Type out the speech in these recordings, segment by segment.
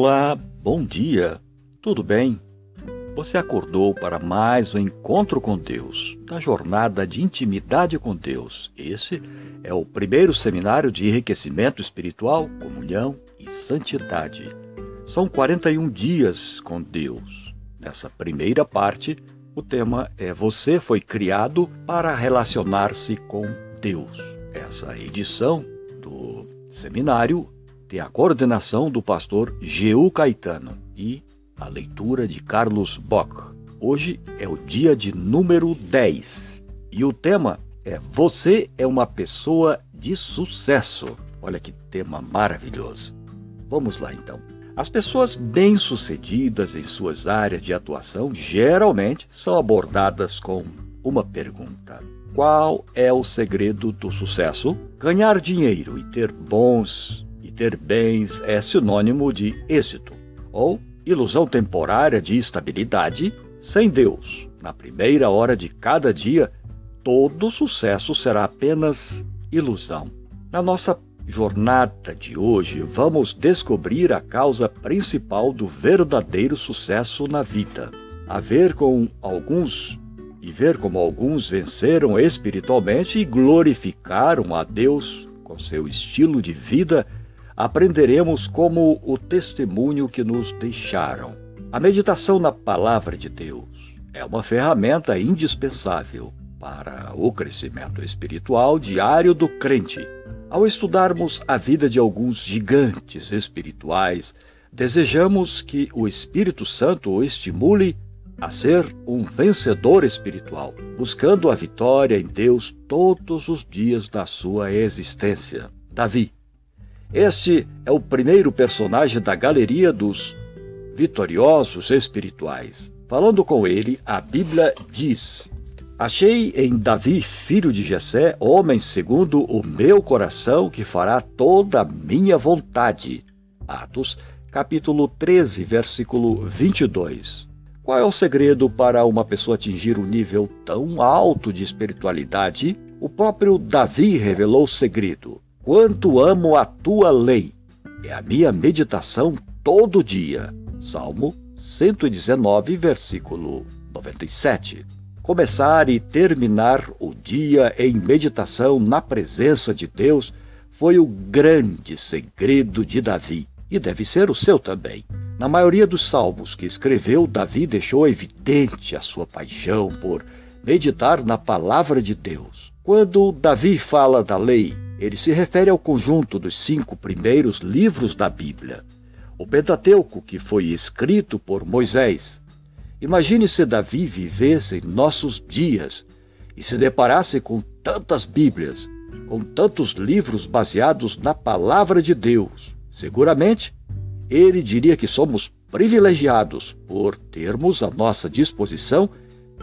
Olá, bom dia, tudo bem? Você acordou para mais um encontro com Deus, na jornada de intimidade com Deus. Esse é o primeiro seminário de enriquecimento espiritual, comunhão e santidade. São 41 dias com Deus. Nessa primeira parte, o tema é Você foi criado para relacionar-se com Deus. Essa edição do seminário tem a coordenação do pastor Geu Caetano e a leitura de Carlos Bock. Hoje é o dia de número 10 e o tema é Você é uma pessoa de sucesso. Olha que tema maravilhoso. Vamos lá então. As pessoas bem-sucedidas em suas áreas de atuação geralmente são abordadas com uma pergunta: Qual é o segredo do sucesso? Ganhar dinheiro e ter bons ter bens é sinônimo de êxito, ou ilusão temporária de estabilidade sem Deus. Na primeira hora de cada dia, todo sucesso será apenas ilusão. Na nossa jornada de hoje, vamos descobrir a causa principal do verdadeiro sucesso na vida. A ver com alguns e ver como alguns venceram espiritualmente e glorificaram a Deus com seu estilo de vida aprenderemos como o testemunho que nos deixaram. A meditação na Palavra de Deus é uma ferramenta indispensável para o crescimento espiritual diário do crente. Ao estudarmos a vida de alguns gigantes espirituais, desejamos que o Espírito Santo o estimule a ser um vencedor espiritual, buscando a vitória em Deus todos os dias da sua existência. Davi este é o primeiro personagem da galeria dos vitoriosos espirituais. Falando com ele, a Bíblia diz: Achei em Davi, filho de Jessé, homem segundo o meu coração, que fará toda a minha vontade. Atos, capítulo 13, versículo 22. Qual é o segredo para uma pessoa atingir um nível tão alto de espiritualidade? O próprio Davi revelou o segredo. Quanto amo a tua lei! É a minha meditação todo dia. Salmo 119, versículo 97. Começar e terminar o dia em meditação na presença de Deus foi o grande segredo de Davi e deve ser o seu também. Na maioria dos salmos que escreveu, Davi deixou evidente a sua paixão por meditar na palavra de Deus. Quando Davi fala da lei, ele se refere ao conjunto dos cinco primeiros livros da Bíblia. O Pentateuco, que foi escrito por Moisés. Imagine se Davi vivesse em nossos dias e se deparasse com tantas Bíblias, com tantos livros baseados na palavra de Deus. Seguramente, ele diria que somos privilegiados por termos à nossa disposição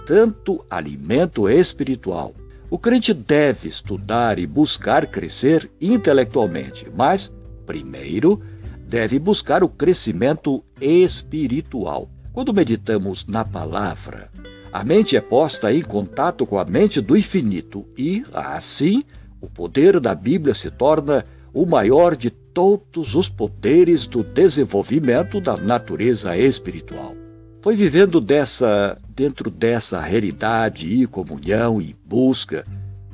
tanto alimento espiritual o crente deve estudar e buscar crescer intelectualmente, mas, primeiro, deve buscar o crescimento espiritual. Quando meditamos na palavra, a mente é posta em contato com a mente do infinito e, assim, o poder da Bíblia se torna o maior de todos os poderes do desenvolvimento da natureza espiritual. Foi vivendo dessa, dentro dessa realidade e comunhão e busca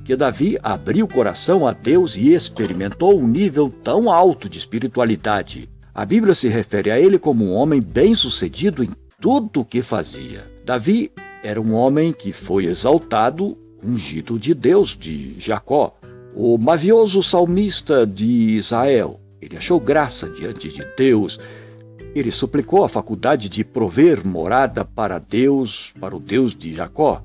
que Davi abriu o coração a Deus e experimentou um nível tão alto de espiritualidade. A Bíblia se refere a ele como um homem bem-sucedido em tudo o que fazia. Davi era um homem que foi exaltado, ungido de Deus, de Jacó. O mavioso salmista de Israel, ele achou graça diante de Deus, ele suplicou a faculdade de prover morada para Deus, para o Deus de Jacó.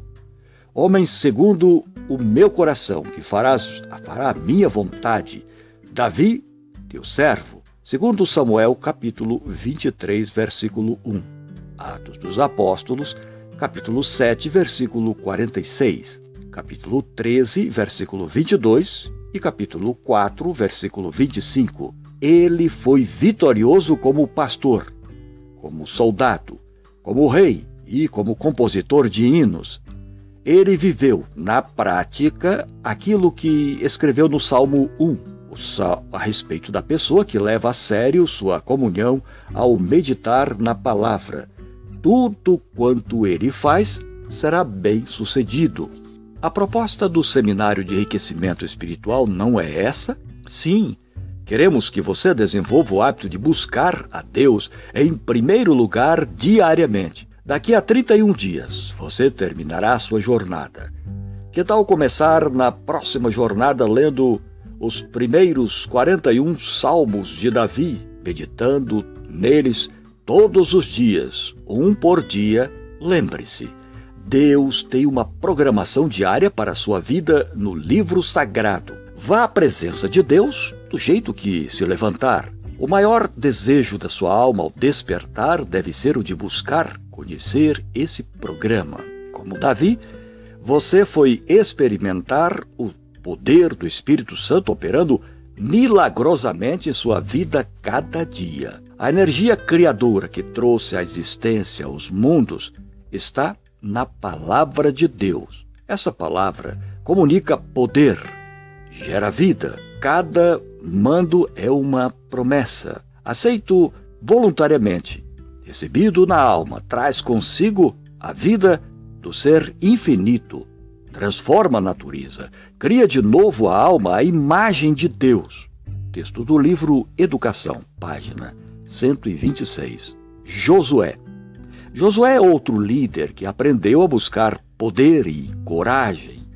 Homem segundo o meu coração, que farás, fará a minha vontade. Davi, teu servo. Segundo Samuel, capítulo 23, versículo 1. Atos dos Apóstolos, capítulo 7, versículo 46. Capítulo 13, versículo 22 e capítulo 4, versículo 25 ele foi vitorioso como pastor, como soldado, como rei e como compositor de hinos. Ele viveu, na prática, aquilo que escreveu no Salmo 1, o a respeito da pessoa que leva a sério sua comunhão ao meditar na palavra. Tudo quanto ele faz será bem sucedido. A proposta do seminário de enriquecimento espiritual não é essa? Sim, queremos que você desenvolva o hábito de buscar a Deus em primeiro lugar diariamente. Daqui a 31 dias, você terminará sua jornada. Que tal começar na próxima jornada lendo os primeiros 41 salmos de Davi, meditando neles todos os dias, um por dia? Lembre-se, Deus tem uma programação diária para a sua vida no livro sagrado. Vá à presença de Deus do jeito que se levantar. O maior desejo da sua alma ao despertar deve ser o de buscar conhecer esse programa. Como Davi, você foi experimentar o poder do Espírito Santo operando milagrosamente em sua vida cada dia. A energia criadora que trouxe à existência os mundos está na palavra de Deus. Essa palavra comunica poder, gera vida. Cada mando é uma promessa. Aceito voluntariamente. Recebido na alma, traz consigo a vida do ser infinito. Transforma a natureza, cria de novo a alma à imagem de Deus. Texto do livro Educação, página 126. Josué Josué é outro líder que aprendeu a buscar poder e coragem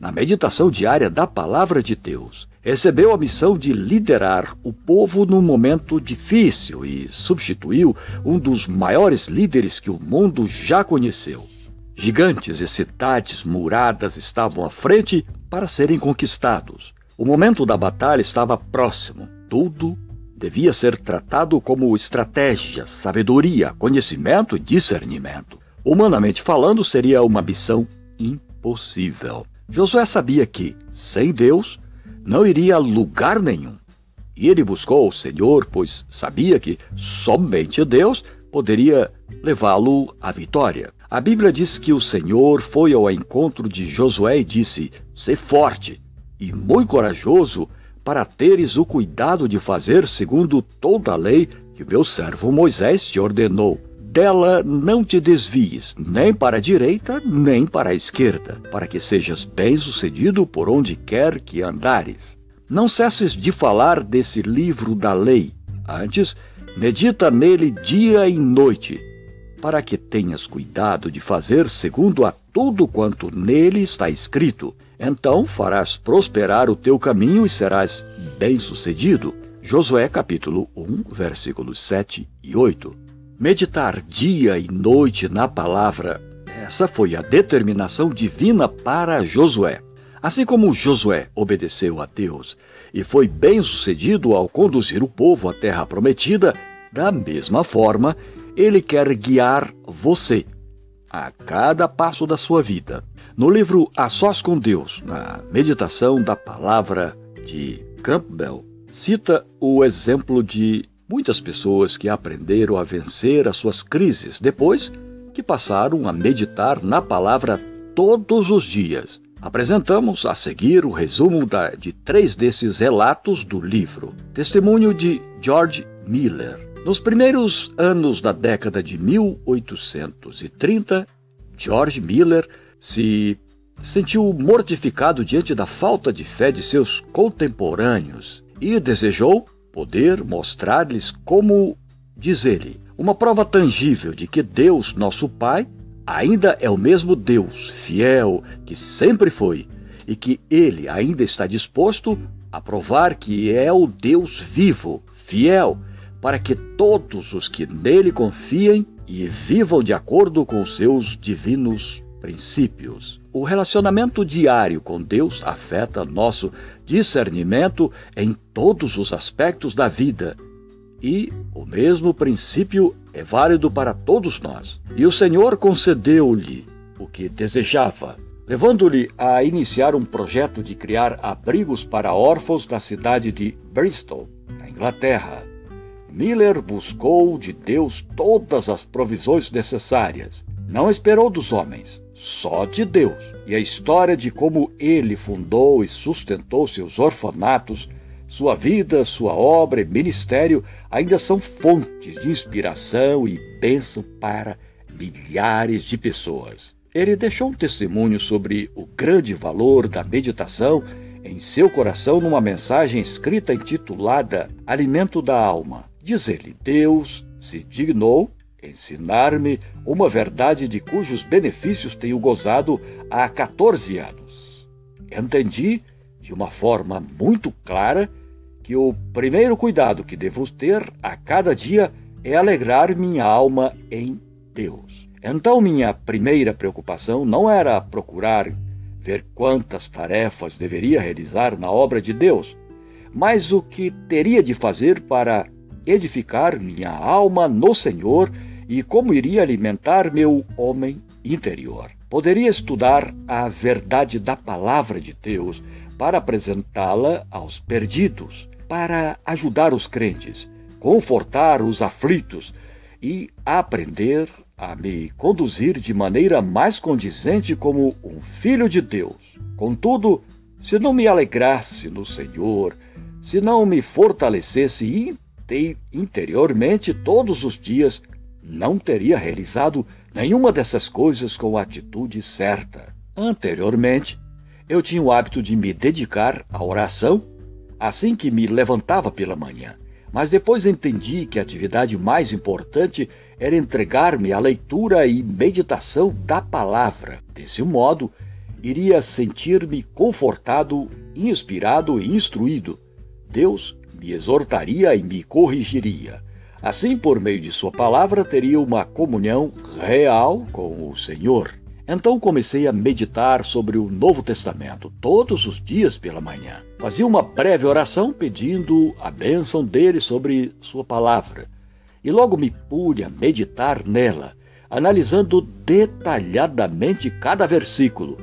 na meditação diária da palavra de Deus. Recebeu a missão de liderar o povo num momento difícil e substituiu um dos maiores líderes que o mundo já conheceu. Gigantes e cidades muradas estavam à frente para serem conquistados. O momento da batalha estava próximo. Tudo devia ser tratado como estratégia, sabedoria, conhecimento e discernimento. Humanamente falando, seria uma missão impossível. Josué sabia que, sem Deus, não iria a lugar nenhum. E ele buscou o Senhor, pois sabia que somente Deus poderia levá-lo à vitória. A Bíblia diz que o Senhor foi ao encontro de Josué e disse: "Se forte e muito corajoso para teres o cuidado de fazer segundo toda a lei que o meu servo Moisés te ordenou. Dela não te desvies, nem para a direita, nem para a esquerda, para que sejas bem-sucedido por onde quer que andares. Não cesses de falar desse livro da lei. Antes, medita nele dia e noite, para que tenhas cuidado de fazer segundo a tudo quanto nele está escrito então farás prosperar o teu caminho e serás bem-sucedido. Josué capítulo 1, versículos 7 e 8. Meditar dia e noite na palavra, essa foi a determinação divina para Josué. Assim como Josué obedeceu a Deus e foi bem-sucedido ao conduzir o povo à terra prometida, da mesma forma, ele quer guiar você a cada passo da sua vida. No livro A Sós com Deus, na meditação da palavra de Campbell, cita o exemplo de muitas pessoas que aprenderam a vencer as suas crises depois que passaram a meditar na palavra todos os dias. Apresentamos a seguir o resumo da, de três desses relatos do livro. Testemunho de George Miller. Nos primeiros anos da década de 1830, George Miller se sentiu mortificado diante da falta de fé de seus contemporâneos e desejou poder mostrar-lhes como, diz ele, uma prova tangível de que Deus, nosso Pai, ainda é o mesmo Deus fiel que sempre foi e que ele ainda está disposto a provar que é o Deus vivo, fiel, para que todos os que nele confiem e vivam de acordo com seus divinos princípios. O relacionamento diário com Deus afeta nosso discernimento em todos os aspectos da vida. E o mesmo princípio é válido para todos nós. E o Senhor concedeu-lhe o que desejava, levando-lhe a iniciar um projeto de criar abrigos para órfãos na cidade de Bristol, na Inglaterra. Miller buscou de Deus todas as provisões necessárias não esperou dos homens, só de Deus. E a história de como ele fundou e sustentou seus orfanatos Sua vida, sua obra e ministério ainda são fontes de inspiração e bênção para milhares de pessoas. Ele deixou um testemunho sobre o grande valor da meditação em seu coração numa mensagem escrita intitulada Alimento da Alma. Diz ele: Deus se dignou ensinar-me uma verdade de cujos benefícios tenho gozado há 14 anos. Entendi, de uma forma muito clara, que o primeiro cuidado que devo ter a cada dia é alegrar minha alma em Deus. Então, minha primeira preocupação não era procurar ver quantas tarefas deveria realizar na obra de Deus, mas o que teria de fazer para edificar minha alma no Senhor e como iria alimentar meu homem interior. Poderia estudar a verdade da palavra de Deus para apresentá-la aos perdidos, para ajudar os crentes, confortar os aflitos e aprender a me conduzir de maneira mais condizente como um filho de Deus. Contudo, se não me alegrasse no Senhor, se não me fortalecesse interiormente todos os dias, não teria realizado nenhuma dessas coisas com a atitude certa. Anteriormente, eu tinha o hábito de me dedicar à oração assim que me levantava pela manhã, mas depois entendi que a atividade mais importante era entregar-me à leitura e meditação da palavra. Desse modo, iria sentir-me confortado, inspirado e instruído. Deus me exortaria e me corrigiria. Assim, por meio de Sua palavra, teria uma comunhão real com o Senhor. Então comecei a meditar sobre o Novo Testamento todos os dias pela manhã. Fazia uma breve oração pedindo a bênção dele sobre Sua palavra. E logo me pude a meditar nela, analisando detalhadamente cada versículo,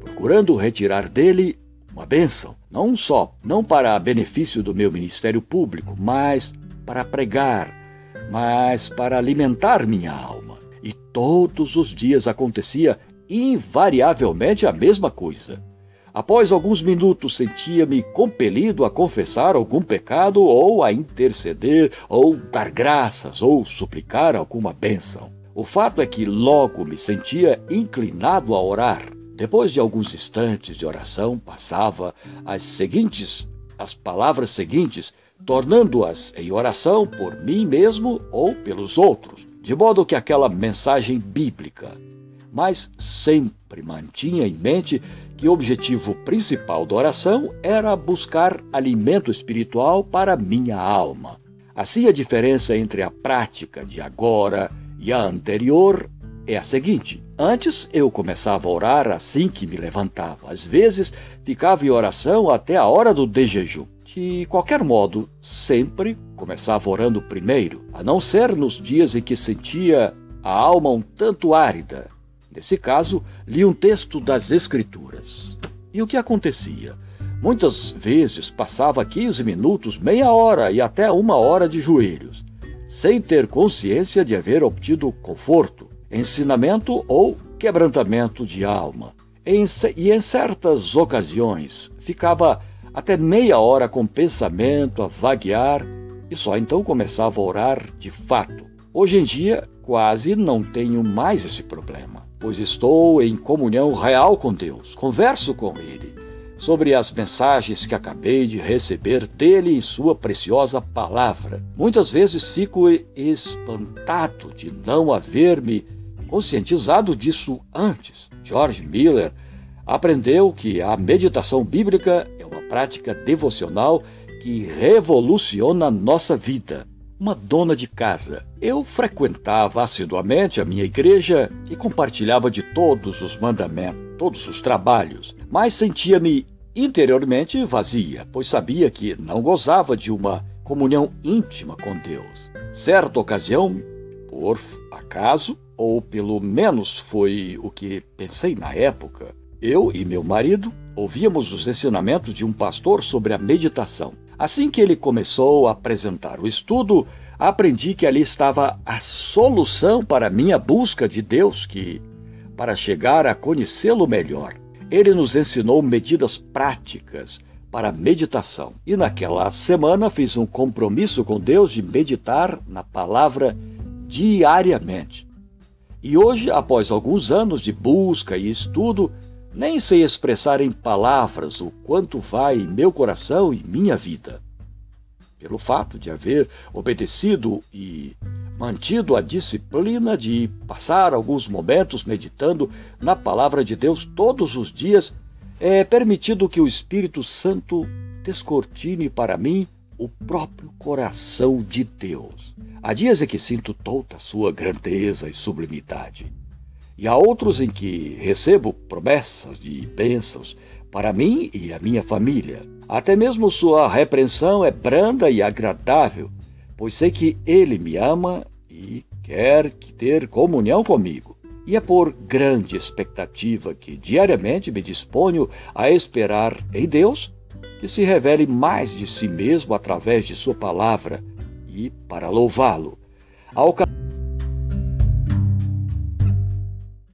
procurando retirar dele uma bênção, não só, não para benefício do meu ministério público, mas para pregar, mas para alimentar minha alma. E todos os dias acontecia invariavelmente a mesma coisa. Após alguns minutos sentia-me compelido a confessar algum pecado ou a interceder ou dar graças ou suplicar alguma bênção. O fato é que logo me sentia inclinado a orar. Depois de alguns instantes de oração, passava as seguintes, as palavras seguintes tornando-as em oração por mim mesmo ou pelos outros, de modo que aquela mensagem bíblica, mas sempre mantinha em mente que o objetivo principal da oração era buscar alimento espiritual para minha alma. Assim, a diferença entre a prática de agora e a anterior é a seguinte: antes eu começava a orar assim que me levantava. Às vezes ficava em oração até a hora do desjejum. De qualquer modo, sempre começava orando primeiro, a não ser nos dias em que sentia a alma um tanto árida. Nesse caso, li um texto das Escrituras. E o que acontecia? Muitas vezes passava 15 minutos, meia hora e até uma hora de joelhos, sem ter consciência de haver obtido conforto, ensinamento ou quebrantamento de alma. e em certas ocasiões ficava até meia hora com pensamento a vaguear e só então começava a orar de fato. Hoje em dia, quase não tenho mais esse problema, pois estou em comunhão real com Deus, converso com Ele sobre as mensagens que acabei de receber dele em Sua preciosa palavra. Muitas vezes fico espantado de não haver me conscientizado disso antes. George Miller aprendeu que a meditação bíblica é prática devocional que revoluciona a nossa vida. Uma dona de casa. Eu frequentava assiduamente a minha igreja e compartilhava de todos os mandamentos, todos os trabalhos, mas sentia-me interiormente vazia, pois sabia que não gozava de uma comunhão íntima com Deus. Certa ocasião, por acaso, ou pelo menos foi o que pensei na época, eu e meu marido ouvíamos os ensinamentos de um pastor sobre a meditação. Assim que ele começou a apresentar o estudo, aprendi que ali estava a solução para a minha busca de Deus, que para chegar a conhecê-lo melhor, ele nos ensinou medidas práticas para meditação. E naquela semana fiz um compromisso com Deus de meditar na palavra diariamente. E hoje, após alguns anos de busca e estudo, nem sei expressar em palavras o quanto vai em meu coração e minha vida. Pelo fato de haver obedecido e mantido a disciplina de passar alguns momentos meditando na palavra de Deus todos os dias, é permitido que o Espírito Santo descortine para mim o próprio coração de Deus. Há dias em que sinto toda a sua grandeza e sublimidade, e há outros em que recebo promessas de bênçãos para mim e a minha família. Até mesmo sua repreensão é branda e agradável, pois sei que ele me ama e quer ter comunhão comigo. E é por grande expectativa que diariamente me disponho a esperar em Deus que se revele mais de si mesmo através de Sua palavra e para louvá-lo. Ao